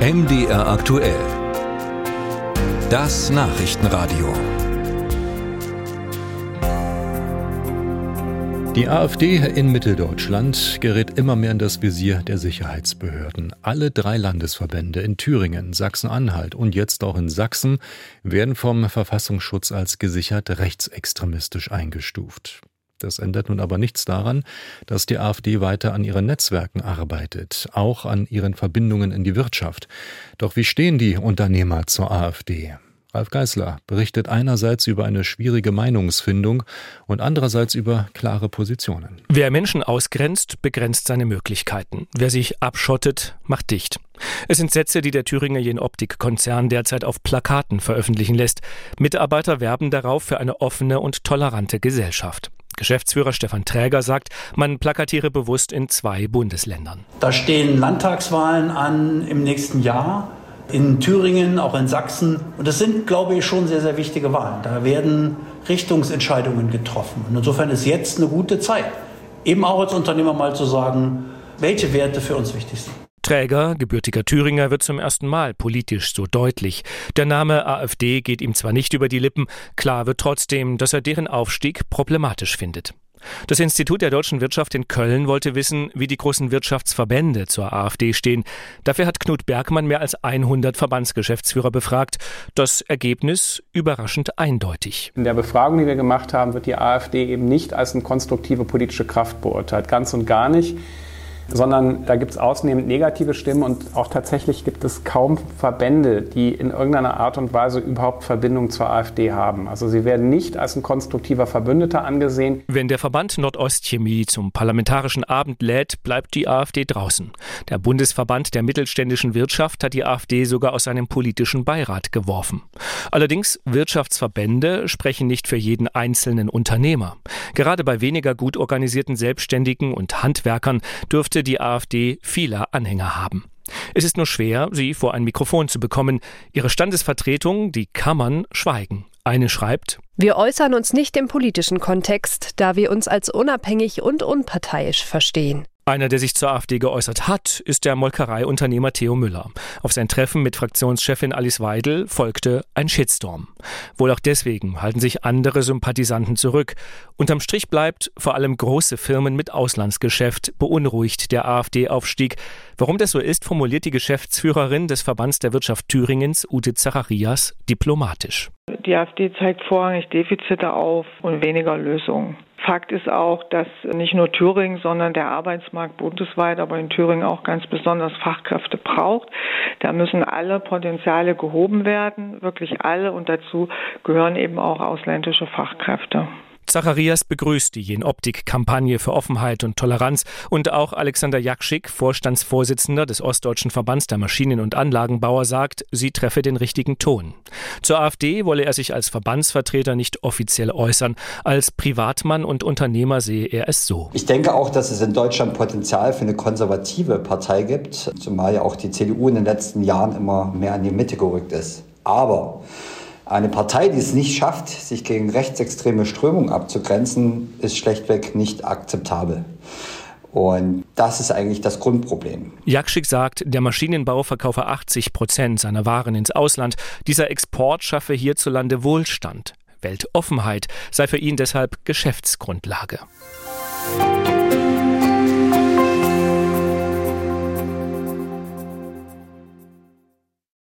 MDR aktuell. Das Nachrichtenradio. Die AfD in Mitteldeutschland gerät immer mehr in das Visier der Sicherheitsbehörden. Alle drei Landesverbände in Thüringen, Sachsen-Anhalt und jetzt auch in Sachsen werden vom Verfassungsschutz als gesichert rechtsextremistisch eingestuft. Das ändert nun aber nichts daran, dass die AfD weiter an ihren Netzwerken arbeitet, auch an ihren Verbindungen in die Wirtschaft. Doch wie stehen die Unternehmer zur AfD? Ralf Geißler berichtet einerseits über eine schwierige Meinungsfindung und andererseits über klare Positionen. Wer Menschen ausgrenzt, begrenzt seine Möglichkeiten. Wer sich abschottet, macht dicht. Es sind Sätze, die der Thüringer Jenoptik-Konzern derzeit auf Plakaten veröffentlichen lässt. Mitarbeiter werben darauf für eine offene und tolerante Gesellschaft. Geschäftsführer Stefan Träger sagt, man plakatiere bewusst in zwei Bundesländern. Da stehen Landtagswahlen an im nächsten Jahr. In Thüringen, auch in Sachsen. Und das sind, glaube ich, schon sehr, sehr wichtige Wahlen. Da werden Richtungsentscheidungen getroffen. Und insofern ist jetzt eine gute Zeit, eben auch als Unternehmer mal zu sagen, welche Werte für uns wichtig sind. Träger, gebürtiger Thüringer, wird zum ersten Mal politisch so deutlich. Der Name AfD geht ihm zwar nicht über die Lippen, klar wird trotzdem, dass er deren Aufstieg problematisch findet. Das Institut der deutschen Wirtschaft in Köln wollte wissen, wie die großen Wirtschaftsverbände zur AfD stehen. Dafür hat Knut Bergmann mehr als 100 Verbandsgeschäftsführer befragt. Das Ergebnis überraschend eindeutig. In der Befragung, die wir gemacht haben, wird die AfD eben nicht als eine konstruktive politische Kraft beurteilt. Ganz und gar nicht sondern da gibt es ausnehmend negative Stimmen und auch tatsächlich gibt es kaum Verbände, die in irgendeiner Art und Weise überhaupt Verbindung zur AfD haben. Also sie werden nicht als ein konstruktiver Verbündeter angesehen. Wenn der Verband Nordostchemie zum parlamentarischen Abend lädt, bleibt die AfD draußen. Der Bundesverband der mittelständischen Wirtschaft hat die AfD sogar aus seinem politischen Beirat geworfen. Allerdings Wirtschaftsverbände sprechen nicht für jeden einzelnen Unternehmer. Gerade bei weniger gut organisierten Selbstständigen und Handwerkern dürfte dürfte die AfD viele Anhänger haben. Es ist nur schwer, sie vor ein Mikrofon zu bekommen. Ihre Standesvertretung, die Kammern, schweigen. Eine schreibt Wir äußern uns nicht im politischen Kontext, da wir uns als unabhängig und unparteiisch verstehen. Einer, der sich zur AfD geäußert hat, ist der Molkereiunternehmer Theo Müller. Auf sein Treffen mit Fraktionschefin Alice Weidel folgte ein Shitstorm. Wohl auch deswegen halten sich andere Sympathisanten zurück. Unterm Strich bleibt, vor allem große Firmen mit Auslandsgeschäft beunruhigt der AfD-Aufstieg. Warum das so ist, formuliert die Geschäftsführerin des Verbands der Wirtschaft Thüringens, Ute Zacharias, diplomatisch. Die AfD zeigt vorrangig Defizite auf und weniger Lösungen. Fakt ist auch, dass nicht nur Thüringen, sondern der Arbeitsmarkt bundesweit, aber in Thüringen auch ganz besonders Fachkräfte braucht. Da müssen alle Potenziale gehoben werden, wirklich alle. Und dazu gehören eben auch ausländische Fachkräfte. Zacharias begrüßt die Jen-Optik-Kampagne für Offenheit und Toleranz und auch Alexander Jakschik, Vorstandsvorsitzender des Ostdeutschen Verbands der Maschinen- und Anlagenbauer, sagt, sie treffe den richtigen Ton. Zur AfD wolle er sich als Verbandsvertreter nicht offiziell äußern. Als Privatmann und Unternehmer sehe er es so. Ich denke auch, dass es in Deutschland Potenzial für eine konservative Partei gibt, zumal ja auch die CDU in den letzten Jahren immer mehr an die Mitte gerückt ist. Aber eine Partei, die es nicht schafft, sich gegen rechtsextreme Strömungen abzugrenzen, ist schlechtweg nicht akzeptabel. Und das ist eigentlich das Grundproblem. Jakschik sagt, der Maschinenbau verkaufe 80 Prozent seiner Waren ins Ausland. Dieser Export schaffe hierzulande Wohlstand. Weltoffenheit sei für ihn deshalb Geschäftsgrundlage. Musik